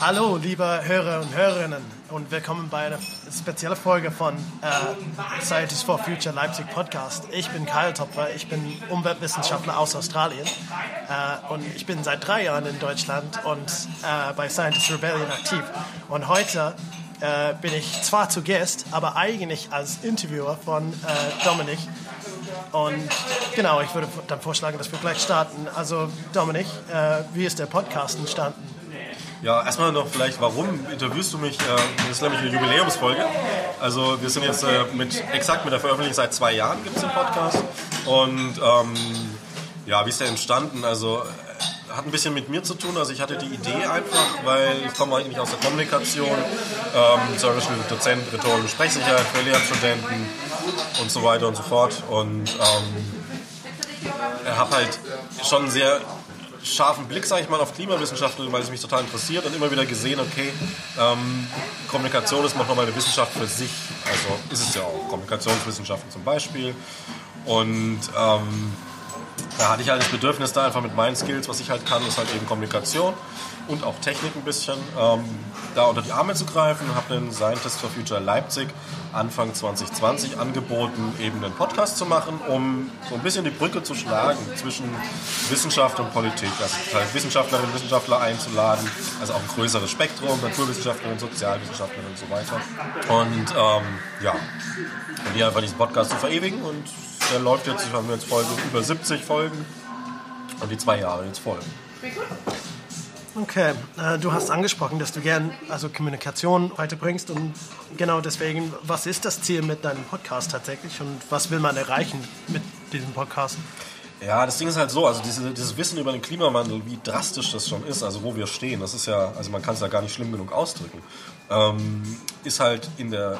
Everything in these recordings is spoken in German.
Hallo, liebe Hörer und Hörerinnen und willkommen bei einer speziellen Folge von äh, Scientists for Future Leipzig Podcast. Ich bin Kyle Topfer, ich bin Umweltwissenschaftler aus Australien äh, und ich bin seit drei Jahren in Deutschland und äh, bei Scientist Rebellion aktiv. Und heute äh, bin ich zwar zu Gast, aber eigentlich als Interviewer von äh, Dominik. Und genau, ich würde dann vorschlagen, dass wir gleich starten. Also Dominik, äh, wie ist der Podcast entstanden? Ja, erstmal noch vielleicht, warum interviewst du mich? Äh, das ist nämlich eine Jubiläumsfolge. Also wir sind jetzt äh, mit exakt mit der Veröffentlichung seit zwei Jahren gibt es den Podcast. Und ähm, ja, wie ist der entstanden? Also äh, hat ein bisschen mit mir zu tun. Also ich hatte die Idee einfach, weil ich komme eigentlich aus der Kommunikation, ähm, zum Beispiel Dozent Rhetorik Sprechsicherheit für Lehramtsstudenten und so weiter und so fort. Und ähm, habe halt schon sehr scharfen Blick, sage ich mal, auf Klimawissenschaften, weil es mich total interessiert und immer wieder gesehen, okay, ähm, Kommunikation ist nochmal eine Wissenschaft für sich. Also ist es ja auch. Kommunikationswissenschaften zum Beispiel. Und ähm, da hatte ich halt das Bedürfnis, da einfach mit meinen Skills, was ich halt kann, ist halt eben Kommunikation und auch Technik ein bisschen, ähm, da unter die Arme zu greifen. Habe den Scientist for Future Leipzig Anfang 2020 angeboten, eben einen Podcast zu machen, um so ein bisschen die Brücke zu schlagen zwischen Wissenschaft und Politik. Also halt Wissenschaftlerinnen und Wissenschaftler einzuladen, also auch ein größeres Spektrum, Naturwissenschaftlerinnen, Sozialwissenschaftlerinnen und so weiter. Und ähm, ja, und hier einfach diesen Podcast zu verewigen und der läuft jetzt, wir haben jetzt Folge, über 70 Folgen und die zwei Jahre jetzt voll. Okay, äh, du hast angesprochen, dass du gern also Kommunikation weiterbringst und genau deswegen, was ist das Ziel mit deinem Podcast tatsächlich und was will man erreichen mit diesem Podcast? Ja, das Ding ist halt so, also diese, dieses Wissen über den Klimawandel, wie drastisch das schon ist, also wo wir stehen, das ist ja, also man kann es ja gar nicht schlimm genug ausdrücken, ähm, ist halt in der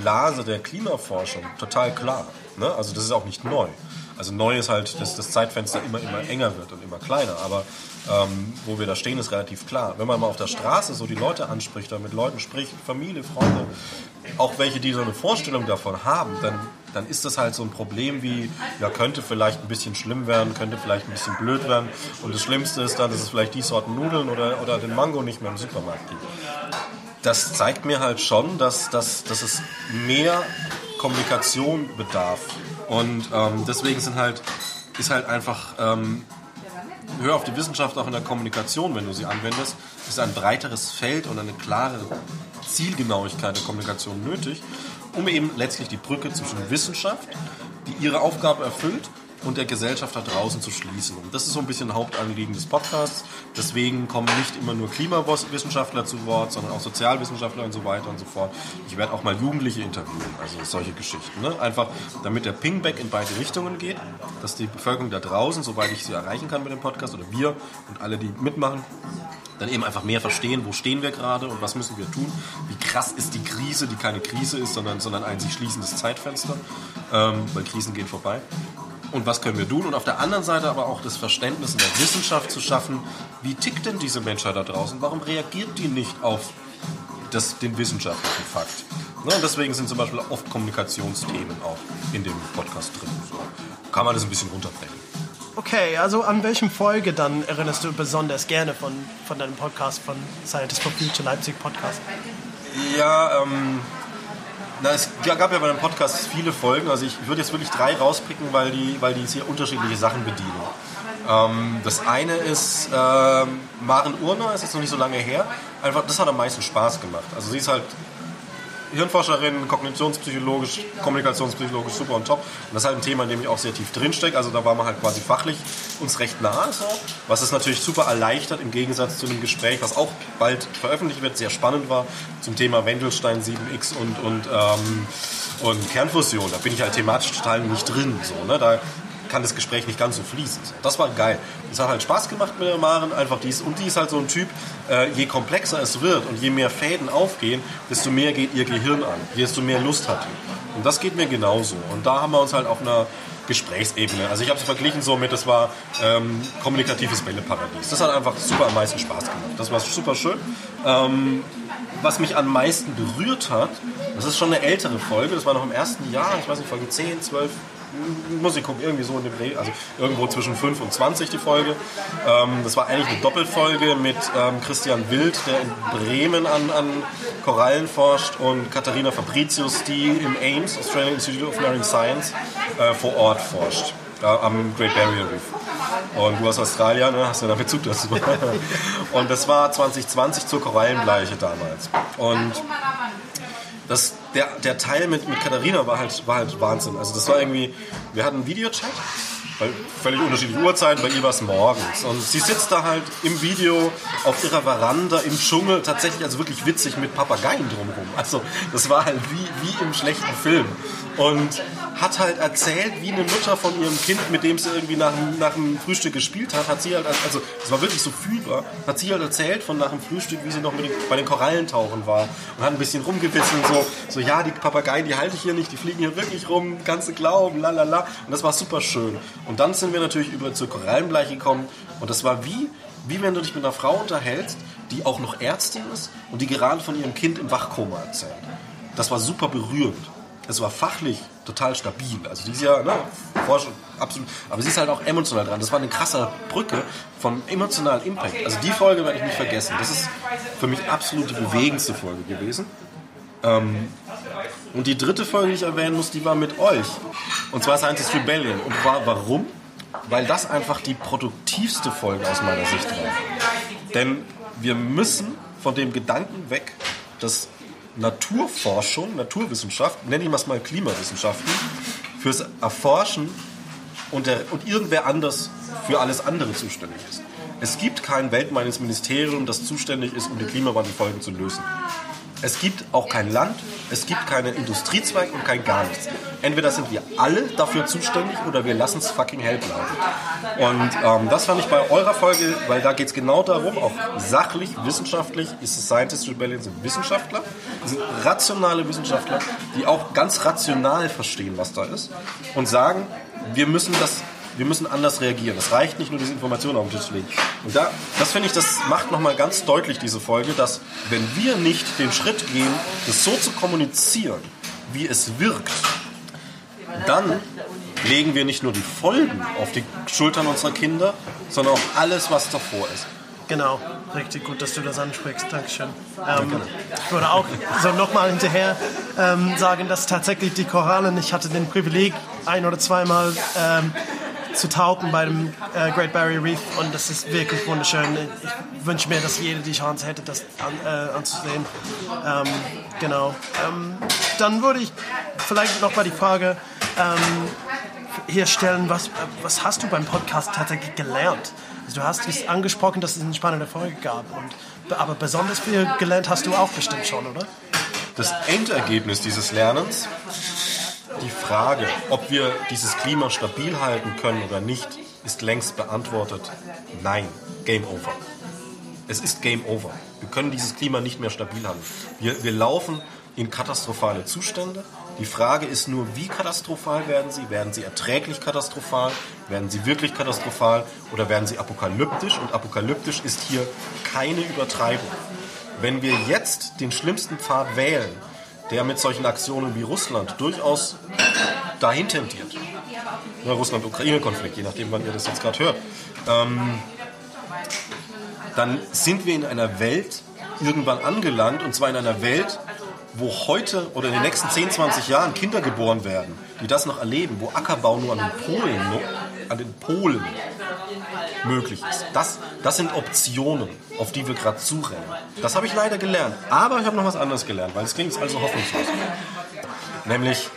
Blase der Klimaforschung total klar. Ne? Also das ist auch nicht neu. Also neu ist halt, dass das Zeitfenster immer, immer enger wird und immer kleiner. Aber ähm, wo wir da stehen, ist relativ klar. Wenn man mal auf der Straße so die Leute anspricht, oder mit Leuten spricht, Familie, Freunde, auch welche, die so eine Vorstellung davon haben, dann, dann ist das halt so ein Problem wie, ja, könnte vielleicht ein bisschen schlimm werden, könnte vielleicht ein bisschen blöd werden. Und das Schlimmste ist dann, dass es vielleicht die Sorten Nudeln oder, oder den Mango nicht mehr im Supermarkt gibt. Das zeigt mir halt schon, dass, dass, dass es mehr Kommunikation bedarf. Und ähm, deswegen sind halt, ist halt einfach, ähm, hör auf die Wissenschaft auch in der Kommunikation, wenn du sie anwendest, ist ein breiteres Feld und eine klare Zielgenauigkeit der Kommunikation nötig, um eben letztlich die Brücke zwischen Wissenschaft, die ihre Aufgabe erfüllt, und der Gesellschaft da draußen zu schließen. Und das ist so ein bisschen Hauptanliegen des Podcasts. Deswegen kommen nicht immer nur Klimawissenschaftler zu Wort, sondern auch Sozialwissenschaftler und so weiter und so fort. Ich werde auch mal Jugendliche interviewen, also solche Geschichten. Ne? Einfach damit der Pingback in beide Richtungen geht, dass die Bevölkerung da draußen, soweit ich sie erreichen kann mit dem Podcast, oder wir und alle, die mitmachen, dann eben einfach mehr verstehen, wo stehen wir gerade und was müssen wir tun. Wie krass ist die Krise, die keine Krise ist, sondern, sondern ein sich schließendes Zeitfenster, ähm, weil Krisen gehen vorbei und was können wir tun. Und auf der anderen Seite aber auch das Verständnis in der Wissenschaft zu schaffen, wie tickt denn diese Menschheit da draußen? Warum reagiert die nicht auf das, den wissenschaftlichen Fakt? Ne, und deswegen sind zum Beispiel oft Kommunikationsthemen auch in dem Podcast drin. So kann man das ein bisschen runterbrechen. Okay, also an welchem Folge dann erinnerst du besonders gerne von, von deinem Podcast, von Scientist for Future Leipzig Podcast? Ja, ähm, na, es gab ja bei dem Podcast viele Folgen. Also ich würde jetzt wirklich drei rauspicken, weil die, weil die sehr unterschiedliche Sachen bedienen. Ähm, das eine ist ähm, Maren Urner, ist jetzt noch nicht so lange her. Einfach, das hat am meisten Spaß gemacht. Also sie ist halt Hirnforscherin, kognitionspsychologisch, kommunikationspsychologisch super und top. Und das ist halt ein Thema, in dem ich auch sehr tief drinstecke. Also da waren wir halt quasi fachlich uns recht nahe. So. Was es natürlich super erleichtert im Gegensatz zu einem Gespräch, was auch bald veröffentlicht wird, sehr spannend war, zum Thema Wendelstein 7x und, und, ähm, und Kernfusion. Da bin ich halt thematisch total nicht drin. So, ne? Da kann das Gespräch nicht ganz so fließen. Das war geil. Es hat halt Spaß gemacht mit der Maren, einfach dies. Und die ist halt so ein Typ, äh, je komplexer es wird und je mehr Fäden aufgehen, desto mehr geht ihr Gehirn an, desto mehr Lust hat die. Und das geht mir genauso. Und da haben wir uns halt auf einer Gesprächsebene. Also ich habe es verglichen so mit, das war ähm, kommunikatives Bälleparadies. Das hat einfach super am meisten Spaß gemacht. Das war super schön. Ähm, was mich am meisten berührt hat, das ist schon eine ältere Folge, das war noch im ersten Jahr, ich weiß nicht, Folge 10, 12, muss ich gucken, irgendwie so in dem Dreh, also irgendwo zwischen 5 und 20 die Folge. Ähm, das war eigentlich eine Doppelfolge mit ähm, Christian Wild, der in Bremen an, an Korallen forscht und Katharina Fabricius, die im AIMS, Australian Institute of Marine Science, äh, vor Ort forscht, äh, am Great Barrier Reef. Und du aus Australien, ne, hast ja da Bezug dazu. und das war 2020 zur Korallenbleiche damals. Und das, der, der Teil mit, mit Katharina war halt, war halt Wahnsinn. Also das war irgendwie, wir hatten einen Videochat, bei völlig unterschiedlichen Uhrzeiten, bei ihr war es morgens. Und sie sitzt da halt im Video auf ihrer Veranda im Dschungel, tatsächlich also wirklich witzig mit Papageien drumherum. Also das war halt wie, wie im schlechten Film. Und hat halt erzählt, wie eine Mutter von ihrem Kind, mit dem sie irgendwie nach, nach dem Frühstück gespielt hat, hat sie halt, also es war wirklich so fühlbar, hat sie halt erzählt von nach dem Frühstück, wie sie noch den, bei den Korallentauchen war und hat ein bisschen rumgewitzelt und so, so ja, die Papageien, die halte ich hier nicht, die fliegen hier wirklich rum, ganze Glauben, la la la. Und das war super schön. Und dann sind wir natürlich über zur Korallenbleiche gekommen und das war wie, wie wenn du dich mit einer Frau unterhältst, die auch noch Ärztin ist und die gerade von ihrem Kind im Wachkoma erzählt. Das war super berührend. Es war fachlich total stabil. Also die ist ja, ne, Forschung, absolut. Aber sie ist halt auch emotional dran. Das war eine krasse Brücke von emotionalen Impact. Also die Folge werde ich nicht vergessen. Das ist für mich absolut die bewegendste Folge gewesen. Ähm, und die dritte Folge, die ich erwähnen muss, die war mit euch. Und zwar Scientist Rebellion. Und war, warum? Weil das einfach die produktivste Folge aus meiner Sicht war. Denn wir müssen von dem Gedanken weg, dass Naturforschung, Naturwissenschaft, nenne ich mal Klimawissenschaften, fürs Erforschen und, der, und irgendwer anders für alles andere zuständig ist. Es gibt kein weltweites Ministerium, das zuständig ist, um die Klimawandelfolgen zu lösen. Es gibt auch kein Land, es gibt keinen Industriezweig und kein gar nichts. Entweder sind wir alle dafür zuständig oder wir lassen es fucking hell bleiben. Und ähm, das fand ich bei eurer Folge, weil da geht es genau darum, auch sachlich, wissenschaftlich, ist es Scientist Rebellion sind Wissenschaftler, sind rationale Wissenschaftler, die auch ganz rational verstehen, was da ist und sagen, wir müssen das wir müssen anders reagieren. Es reicht nicht nur, diese Informationen auf den Tisch zu legen. Und da, das finde ich, das macht nochmal ganz deutlich diese Folge, dass wenn wir nicht den Schritt gehen, das so zu kommunizieren, wie es wirkt, dann legen wir nicht nur die Folgen auf die Schultern unserer Kinder, sondern auch alles, was davor ist. Genau, richtig gut, dass du das ansprichst. Dankeschön. Ähm, ich würde auch so nochmal hinterher ähm, sagen, dass tatsächlich die Korallen, ich hatte den Privileg, ein oder zweimal ähm, zu tauchen bei dem äh, Great Barrier Reef und das ist wirklich wunderschön. Ich wünsche mir, dass jeder die Chance hätte, das an, äh, anzusehen. Ähm, genau. Ähm, dann würde ich vielleicht noch mal die Frage ähm, hier stellen, was, was hast du beim Podcast tatsächlich gelernt? Also du hast es angesprochen, dass es eine spannende Folge gab, und, aber besonders viel gelernt hast du auch bestimmt schon, oder? Das Endergebnis dieses Lernens die Frage, ob wir dieses Klima stabil halten können oder nicht, ist längst beantwortet. Nein, Game Over. Es ist Game Over. Wir können dieses Klima nicht mehr stabil halten. Wir, wir laufen in katastrophale Zustände. Die Frage ist nur, wie katastrophal werden sie? Werden sie erträglich katastrophal? Werden sie wirklich katastrophal? Oder werden sie apokalyptisch? Und apokalyptisch ist hier keine Übertreibung. Wenn wir jetzt den schlimmsten Pfad wählen, der mit solchen Aktionen wie Russland durchaus dahin tendiert. Ja, Russland-Ukraine-Konflikt, je nachdem, wann ihr das jetzt gerade hört. Ähm, dann sind wir in einer Welt irgendwann angelangt, und zwar in einer Welt, wo heute oder in den nächsten 10, 20 Jahren Kinder geboren werden, die das noch erleben, wo Ackerbau nur an den Polen, an den Polen möglich ist. Das, das sind Optionen, auf die wir gerade zurennen. Das habe ich leider gelernt. Aber ich habe noch was anderes gelernt, weil es klingt also hoffnungslos. Nämlich,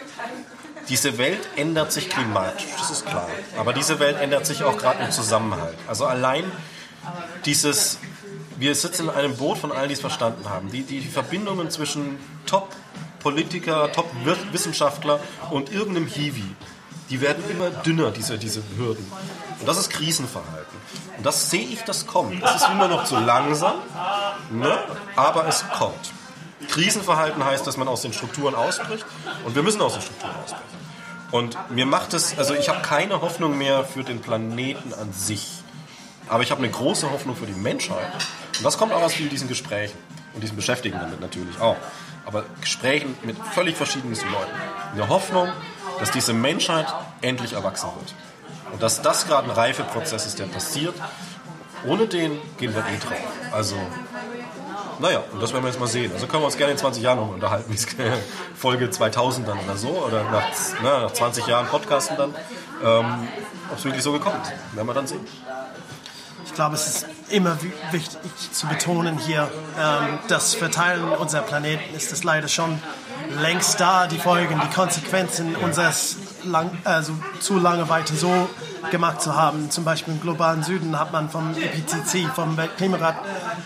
diese Welt ändert sich klimatisch, das ist klar. Aber diese Welt ändert sich auch gerade im Zusammenhalt. Also allein dieses, wir sitzen in einem Boot von allen, die es verstanden haben. Die, die Verbindungen zwischen Top-Politiker, Top-Wissenschaftler und irgendeinem Hiwi, die werden immer dünner, diese, diese Hürden. Und das ist Krisenverhalten. Und das sehe ich, das kommt. Es ist immer noch zu langsam, ne? aber es kommt. Krisenverhalten heißt, dass man aus den Strukturen ausbricht und wir müssen aus den Strukturen ausbrechen. Und mir macht es, also ich habe keine Hoffnung mehr für den Planeten an sich. Aber ich habe eine große Hoffnung für die Menschheit. Und das kommt auch aus diesen Gesprächen. Und diesen Beschäftigen damit natürlich auch. Aber Gesprächen mit völlig verschiedenen Leuten. Eine Hoffnung, dass diese Menschheit endlich erwachsen wird. Und dass das gerade ein Reifeprozess ist, der passiert. Ohne den gehen wir eh drauf. Also, naja, und das werden wir jetzt mal sehen. Also können wir uns gerne in 20 Jahren noch unterhalten, Folge 2000 dann oder so, oder nach, na, nach 20 Jahren Podcasten dann, ähm, ob es wirklich so gekommen ist. Werden wir dann sehen. Ich glaube, es ist immer wichtig zu betonen hier, ähm, das Verteilen unserer Planeten ist es leider schon längst da, die Folgen, die Konsequenzen unseres lang, also zu lange weiter so gemacht zu haben. Zum Beispiel im globalen Süden hat man vom IPCC, vom Weltklimarat,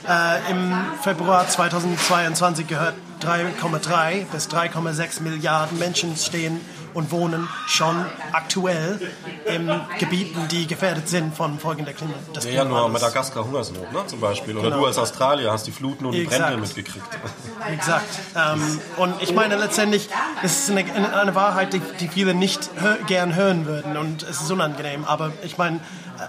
äh, im Februar 2022 gehört, 3,3 bis 3,6 Milliarden Menschen stehen und wohnen schon aktuell in Gebieten, die gefährdet sind von Folgen der Klima. Des ja, ja, nur Madagaskar Hungersnot ne, zum Beispiel. Oder genau. du als Australier hast die Fluten und die Exakt. Brände mitgekriegt. Exakt. Ähm, und ich meine letztendlich, es ist eine, eine Wahrheit, die, die viele nicht hör, gern hören würden und es ist unangenehm. Aber ich meine,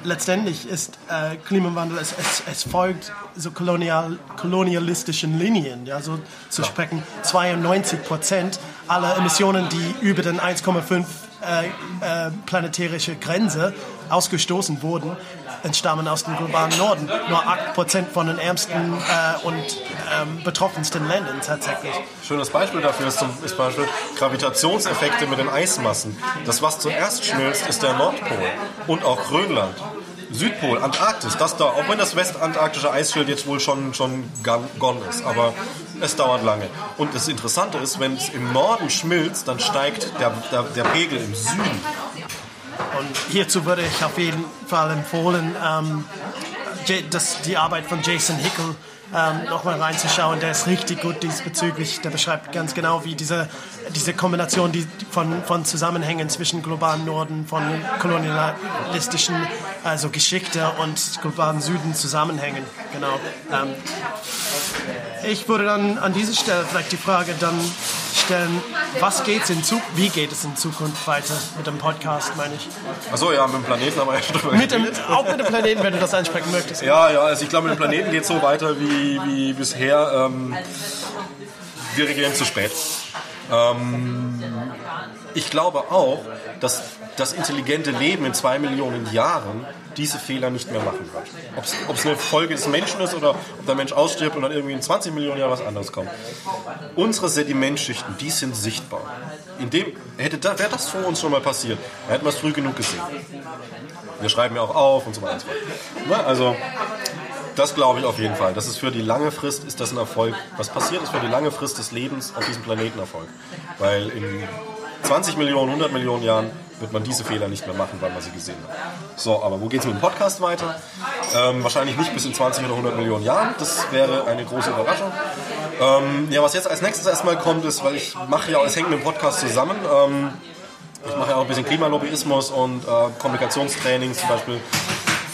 letztendlich ist äh, Klimawandel, es, es, es, folgt so kolonial, kolonialistischen Linien, ja, so zu sprechen. 92 Prozent aller Emissionen, die über den 1,5 äh, äh, planetärische Grenze ausgestoßen wurden, entstammen aus dem globalen Norden. Nur 8% von den ärmsten äh, und ähm, betroffensten Ländern tatsächlich. Schönes Beispiel dafür ist zum ist Beispiel Gravitationseffekte mit den Eismassen. Das, was zuerst schmilzt, ist der Nordpol und auch Grönland. Südpol, Antarktis, das da, auch wenn das westantarktische Eisschild jetzt wohl schon, schon gone ist, aber es dauert lange. Und das Interessante ist, wenn es im Norden schmilzt, dann steigt der, der, der Pegel im Süden. Und hierzu würde ich auf jeden Fall empfehlen, ähm, das, die Arbeit von Jason Hickel ähm, nochmal reinzuschauen. Der ist richtig gut diesbezüglich. Der beschreibt ganz genau, wie diese, diese Kombination die, von, von Zusammenhängen zwischen globalen Norden, von kolonialistischen also Geschichte und globalen Süden zusammenhängen. Genau. Ähm, ich würde dann an dieser Stelle vielleicht die Frage dann stellen, was geht's in Zukunft, wie geht es in Zukunft weiter mit dem Podcast, meine ich? Achso, ja, mit dem Planeten haben wir ja schon drüber mit dem, Auch mit dem Planeten, wenn du das ansprechen möchtest. Ja, ja, also ich glaube, mit dem Planeten geht es so weiter wie, wie bisher. Ähm, wir regieren zu spät. Ähm, ich glaube auch, dass das intelligente Leben in zwei Millionen Jahren diese Fehler nicht mehr machen wird. Ob es eine Folge des Menschen ist oder ob der Mensch ausstirbt und dann irgendwie in 20 Millionen Jahren was anderes kommt. Unsere Sedimentschichten, die sind sichtbar. In dem hätte da, wäre das vor uns schon mal passiert, da hätten wir es früh genug gesehen. Wir schreiben ja auch auf und so weiter. Ne, also das glaube ich auf jeden Fall. Das ist für die lange Frist ist das ein Erfolg. Was passiert ist für die lange Frist des Lebens auf diesem Planeten Erfolg. Weil in 20 Millionen, 100 Millionen Jahren wird man diese Fehler nicht mehr machen, weil man sie gesehen hat. So, aber wo geht es mit dem Podcast weiter? Ähm, wahrscheinlich nicht bis in 20 oder 100 Millionen Jahren. Das wäre eine große Überraschung. Ähm, ja, was jetzt als nächstes erstmal kommt, ist, weil ich mache ja, es hängt mit dem Podcast zusammen. Ähm, ich mache ja auch ein bisschen Klimalobbyismus und äh, Kommunikationstrainings, zum Beispiel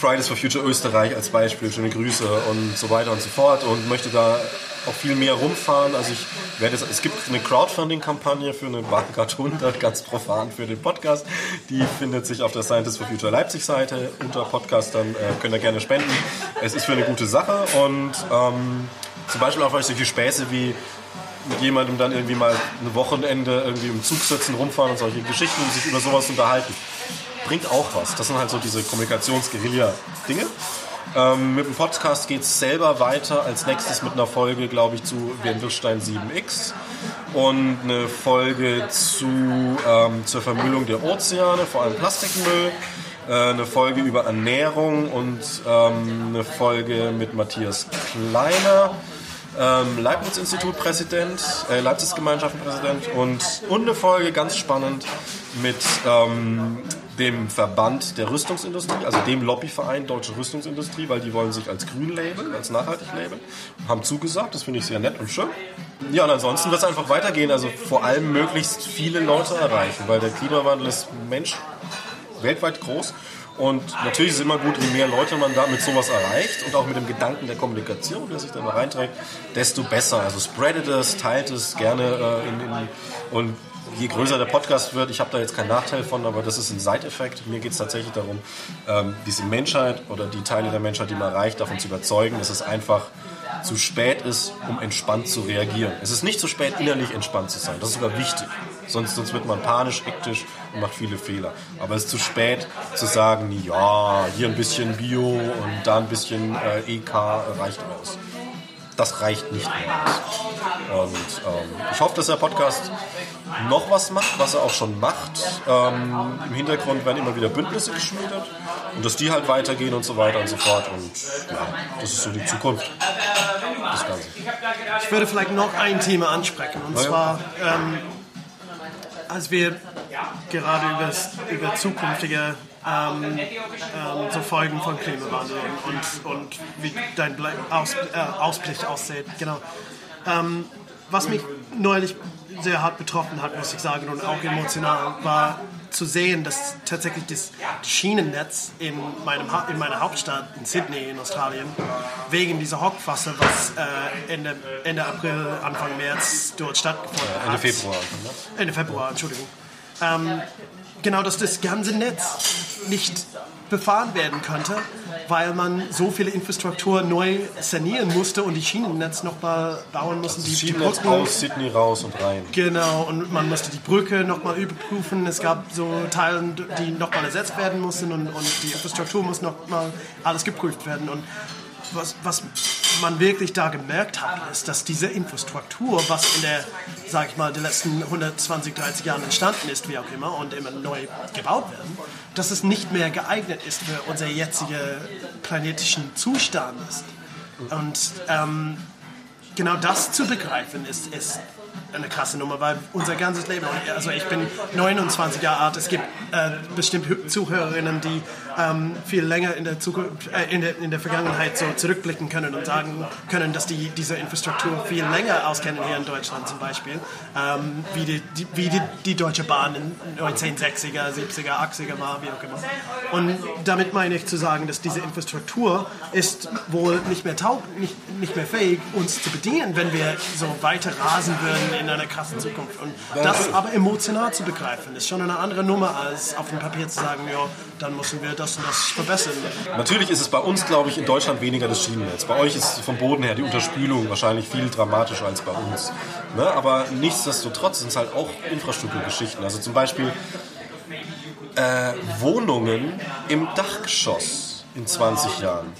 Fridays for Future Österreich als Beispiel, schöne Grüße und so weiter und so fort und möchte da auch viel mehr rumfahren. Also ich werde es, es gibt eine Crowdfunding-Kampagne für eine Bahncard 100, ganz profan für den Podcast. Die findet sich auf der Scientists for Future Leipzig Seite unter Podcastern. Äh, könnt ihr gerne spenden. Es ist für eine gute Sache und ähm, zum Beispiel auch solche Späße wie mit jemandem dann irgendwie mal ein Wochenende irgendwie im Zug sitzen, rumfahren und solche Geschichten und sich über sowas unterhalten. Bringt auch was. Das sind halt so diese Kommunikationsguerilla-Dinge. Ähm, mit dem Podcast geht es selber weiter. Als nächstes mit einer Folge, glaube ich, zu Wendelstein 7X und eine Folge zu, ähm, zur Vermüllung der Ozeane, vor allem Plastikmüll. Äh, eine Folge über Ernährung und ähm, eine Folge mit Matthias Kleiner. Ähm, Leibniz-Institut-Präsident, äh, Leipzig-Gemeinschaften-Präsident und, und eine Folge, ganz spannend, mit ähm, dem Verband der Rüstungsindustrie, also dem Lobbyverein Deutsche Rüstungsindustrie, weil die wollen sich als grün labeln, als nachhaltig labeln, haben zugesagt, das finde ich sehr nett und schön. Ja, und ansonsten wird es einfach weitergehen, also vor allem möglichst viele Leute erreichen, weil der Klimawandel ist Mensch weltweit groß und natürlich ist es immer gut, je mehr Leute man da mit sowas erreicht und auch mit dem Gedanken der Kommunikation, der sich da mal reinträgt, desto besser. Also spreadet es, teilt es gerne äh, in, in, und je größer der Podcast wird, ich habe da jetzt keinen Nachteil von, aber das ist ein Side-Effekt. Mir geht es tatsächlich darum, ähm, diese Menschheit oder die Teile der Menschheit, die man erreicht, davon zu überzeugen, dass es einfach zu spät ist, um entspannt zu reagieren. Es ist nicht zu spät, innerlich entspannt zu sein. Das ist sogar wichtig. Sonst, sonst wird man panisch, hektisch und macht viele Fehler. Aber es ist zu spät zu sagen, ja, hier ein bisschen Bio und da ein bisschen äh, EK reicht aus. Das reicht nicht mehr. Und ähm, ich hoffe, dass der Podcast noch was macht, was er auch schon macht. Ähm, Im Hintergrund werden immer wieder Bündnisse geschmiedet und dass die halt weitergehen und so weiter und so fort. Und ja, das ist so die Zukunft des Ganzen. Ich würde vielleicht noch ein Thema ansprechen und Na ja. zwar, ähm, als wir gerade über, über zukünftige ähm, ähm, so Folgen von Klimawandel und, und, und wie dein Ble- Aus, äh, Ausblick aussieht, genau. Ähm, was mich neulich sehr hart betroffen hat, muss ich sagen, und auch emotional, war zu sehen, dass tatsächlich das Schienennetz in, meinem, Ha- in meiner Hauptstadt, in Sydney in Australien, wegen dieser Hochwasser, was äh, Ende, Ende April, Anfang März dort stattgefunden hat. Ende Februar. Ende Februar, Entschuldigung. Ähm, genau, dass das ganze Netz nicht befahren werden konnte, weil man so viele Infrastruktur neu sanieren musste und die Schienennetz nochmal bauen mussten. Das die, die Brücken- aus Sydney raus und rein. Genau, und man musste die Brücke nochmal überprüfen. Es gab so Teile, die nochmal ersetzt werden mussten und, und die Infrastruktur muss nochmal alles geprüft werden. Und was, was man wirklich da gemerkt hat, ist, dass diese Infrastruktur, was in der, sag ich mal, den letzten 120, 30 Jahren entstanden ist, wie auch immer, und immer neu gebaut werden, dass es nicht mehr geeignet ist für unser jetzigen planetischen Zustand ist. Und ähm, genau das zu begreifen ist, ist eine krasse Nummer, weil unser ganzes Leben, also ich bin 29 Jahre alt, es gibt äh, bestimmt Hö- Zuhörerinnen, die ähm, viel länger in der, Zukunft, äh, in, der, in der Vergangenheit so zurückblicken können und sagen können, dass die diese Infrastruktur viel länger auskennen hier in Deutschland zum Beispiel, ähm, wie, die, die, wie die, die Deutsche Bahn in 1960er, 70er, 80er war, wie auch immer. Und damit meine ich zu sagen, dass diese Infrastruktur ist wohl nicht mehr taug, nicht, nicht mehr fähig, uns zu bedienen, wenn wir so weiter rasen würden in einer krassen Zukunft. Und das aber emotional zu begreifen, ist schon eine andere Nummer, als auf dem Papier zu sagen, ja, dann müssen wir das und das verbessern. Natürlich ist es bei uns, glaube ich, in Deutschland weniger das Schienennetz. Bei euch ist vom Boden her die Unterspülung wahrscheinlich viel dramatischer als bei uns. Ne? Aber nichtsdestotrotz sind es halt auch Infrastrukturgeschichten. Also zum Beispiel äh, Wohnungen im Dachgeschoss in 20 Jahren.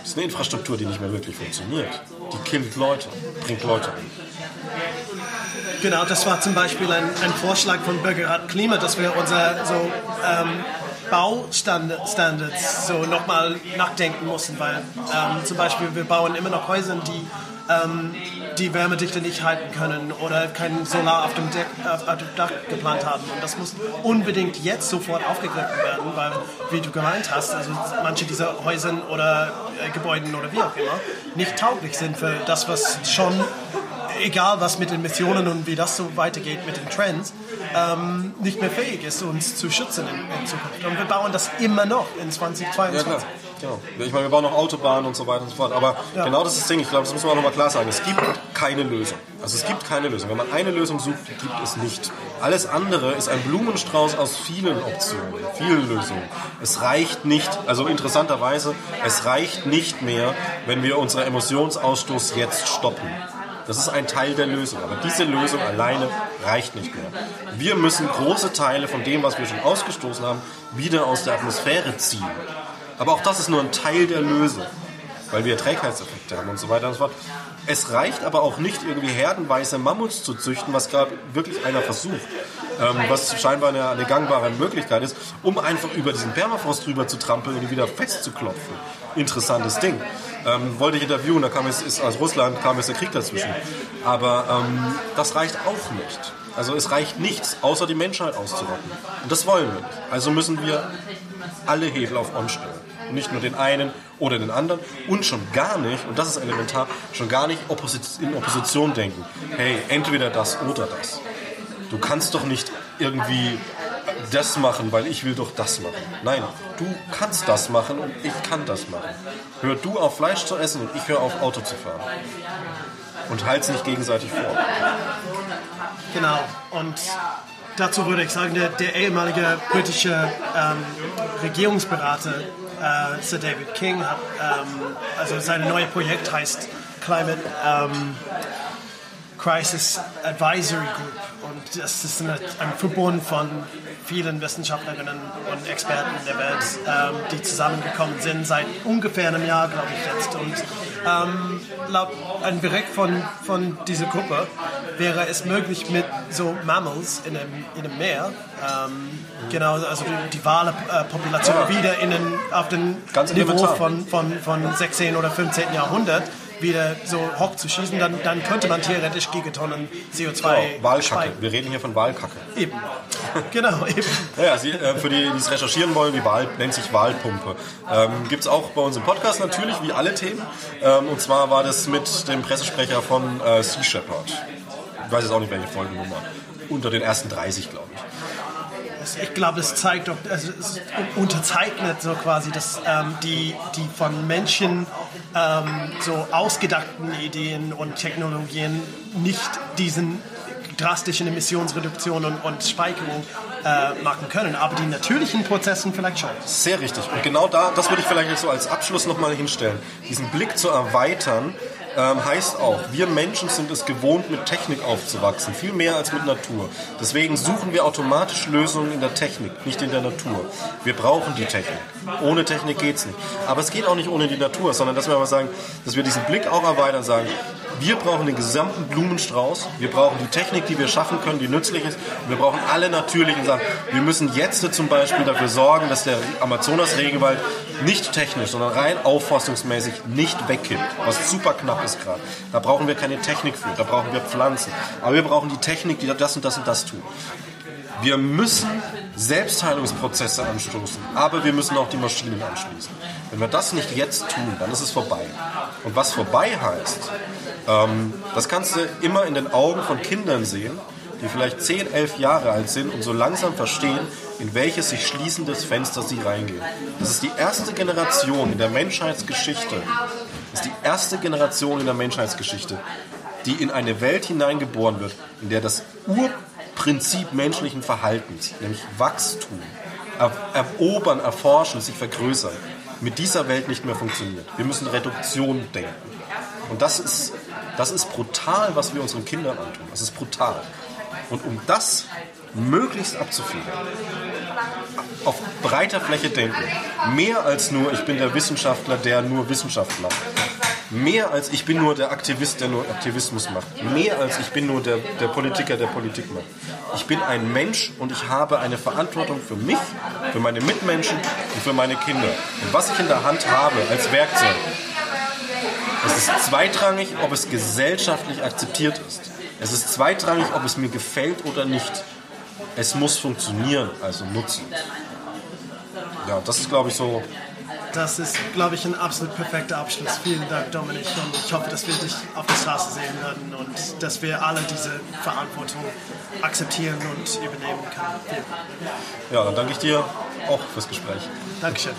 Das ist eine Infrastruktur, die nicht mehr wirklich funktioniert. Die killt Leute, bringt Leute um. Genau, das war zum Beispiel ein, ein Vorschlag von Bürgerrat Klima, dass wir unser so ähm, Baustandards so nochmal nachdenken mussten, weil ähm, zum Beispiel wir bauen immer noch Häuser, die ähm, die Wärmedichte nicht halten können oder kein Solar auf dem, Deck, auf, auf dem Dach geplant haben. Und das muss unbedingt jetzt sofort aufgegriffen werden, weil, wie du gemeint hast, also manche dieser Häuser oder äh, Gebäuden oder wie auch immer nicht tauglich sind für das, was schon egal was mit den Missionen und wie das so weitergeht mit den Trends, ähm, nicht mehr fähig ist, uns zu schützen in, in Zukunft. Und wir bauen das immer noch in 2022. Ja, klar. Genau. Ich meine, wir bauen auch Autobahnen und so weiter und so fort. Aber genau das ist das Ding. Ich glaube, das muss man auch nochmal klar sagen. Es gibt keine Lösung. Also es gibt keine Lösung. Wenn man eine Lösung sucht, gibt es nicht. Alles andere ist ein Blumenstrauß aus vielen Optionen, vielen Lösungen. Es reicht nicht, also interessanterweise, es reicht nicht mehr, wenn wir unseren Emissionsausstoß jetzt stoppen. Das ist ein Teil der Lösung, aber diese Lösung alleine reicht nicht mehr. Wir müssen große Teile von dem, was wir schon ausgestoßen haben, wieder aus der Atmosphäre ziehen. Aber auch das ist nur ein Teil der Lösung, weil wir Trägheitseffekte haben und so weiter und so fort. Es reicht aber auch nicht, irgendwie herdenweise Mammuts zu züchten, was gerade wirklich einer versucht, ähm, was scheinbar eine, eine gangbare Möglichkeit ist, um einfach über diesen Permafrost drüber zu trampeln und ihn wieder festzuklopfen. Interessantes Ding. Ähm, wollte ich interviewen, da kam jetzt, ist aus Russland kam jetzt der Krieg dazwischen. Aber ähm, das reicht auch nicht. Also es reicht nichts, außer die Menschheit auszurotten. Und das wollen wir nicht. Also müssen wir alle Hebel auf On stellen. Und nicht nur den einen oder den anderen. Und schon gar nicht, und das ist elementar, schon gar nicht in Opposition denken. Hey, entweder das oder das. Du kannst doch nicht irgendwie das machen, weil ich will doch das machen. Nein, du kannst das machen und ich kann das machen. Hör du auf Fleisch zu essen und ich höre auf Auto zu fahren. Und halt's nicht gegenseitig vor. Genau. Und dazu würde ich sagen, der, der ehemalige britische ähm, Regierungsberater äh, Sir David King hat, ähm, also sein neues Projekt heißt Climate ähm, Crisis Advisory Group und das ist eine, ein Verbund von vielen Wissenschaftlerinnen und Experten der Welt, ähm, die zusammengekommen sind seit ungefähr einem Jahr, glaube ich jetzt. Und ähm, laut einem Bericht von, von dieser Gruppe wäre es möglich mit so Mammals in einem, in einem Meer, ähm, genau, also die, die Walepopulation ja. wieder in den, auf den Ganz Niveau von, von, von 16. oder 15. Jahrhundert wieder so hoch zu schießen, dann, dann könnte man theoretisch Gigatonnen CO2 genau, Wahlkacke. Speichern. Wir reden hier von Wahlkacke. Eben. Genau, eben. Naja, Sie, äh, für die, die es recherchieren wollen, die Wahl nennt sich Wahlpumpe. Ähm, Gibt es auch bei uns im Podcast natürlich, wie alle Themen. Ähm, und zwar war das mit dem Pressesprecher von äh, Sea Shepherd. Ich weiß jetzt auch nicht, welche Folgennummer. Unter den ersten 30, glaube ich ich glaube, es zeigt, also es unterzeichnet so quasi, dass ähm, die, die von Menschen ähm, so ausgedachten Ideen und Technologien nicht diesen drastischen Emissionsreduktion und, und Speicherung äh, machen können, aber die natürlichen Prozessen vielleicht schon. Sehr richtig. Und genau da, das würde ich vielleicht so als Abschluss nochmal hinstellen. Diesen Blick zu erweitern ähm, heißt auch, wir Menschen sind es gewohnt, mit Technik aufzuwachsen, viel mehr als mit Natur. Deswegen suchen wir automatisch Lösungen in der Technik, nicht in der Natur. Wir brauchen die Technik. Ohne Technik geht es nicht. Aber es geht auch nicht ohne die Natur, sondern dass wir aber sagen, dass wir diesen Blick auch erweitern sagen, wir brauchen den gesamten Blumenstrauß, wir brauchen die Technik, die wir schaffen können, die nützlich ist, wir brauchen alle natürlichen Sachen. Wir müssen jetzt zum Beispiel dafür sorgen, dass der Amazonas-Regenwald nicht technisch, sondern rein aufforstungsmäßig nicht wegkippt, was super knapp ist gerade. Da brauchen wir keine Technik für, da brauchen wir Pflanzen. Aber wir brauchen die Technik, die das und das und das tut. Wir müssen Selbstheilungsprozesse anstoßen, aber wir müssen auch die Maschinen anschließen. Wenn wir das nicht jetzt tun, dann ist es vorbei. Und was vorbei heißt, ähm, das kannst du immer in den Augen von Kindern sehen, die vielleicht 10, 11 Jahre alt sind und so langsam verstehen, in welches sich schließendes Fenster sie reingehen. Das ist die erste Generation in der Menschheitsgeschichte, das ist die erste Generation in der Menschheitsgeschichte, die in eine Welt hineingeboren wird, in der das Urprinzip menschlichen Verhaltens, nämlich Wachstum, erobern, erforschen, sich vergrößern, mit dieser Welt nicht mehr funktioniert. Wir müssen Reduktion denken. Und das ist, das ist brutal, was wir unseren Kindern antun. Das ist brutal. Und um das möglichst abzufedern, auf breiter Fläche denken, mehr als nur, ich bin der Wissenschaftler, der nur Wissenschaft macht, mehr als ich bin nur der Aktivist, der nur Aktivismus macht, mehr als ich bin nur der, der Politiker, der Politik macht. Ich bin ein Mensch und ich habe eine Verantwortung für mich, für meine Mitmenschen und für meine Kinder. Und was ich in der Hand habe als Werkzeug, es ist zweitrangig, ob es gesellschaftlich akzeptiert ist. Es ist zweitrangig, ob es mir gefällt oder nicht. Es muss funktionieren, also nutzen. Ja, das ist, glaube ich, so. Das ist, glaube ich, ein absolut perfekter Abschluss. Vielen Dank, Dominik. Und ich hoffe, dass wir dich auf der Straße sehen werden und dass wir alle diese Verantwortung akzeptieren und übernehmen können. Ja, dann danke ich dir auch fürs Gespräch. Dankeschön.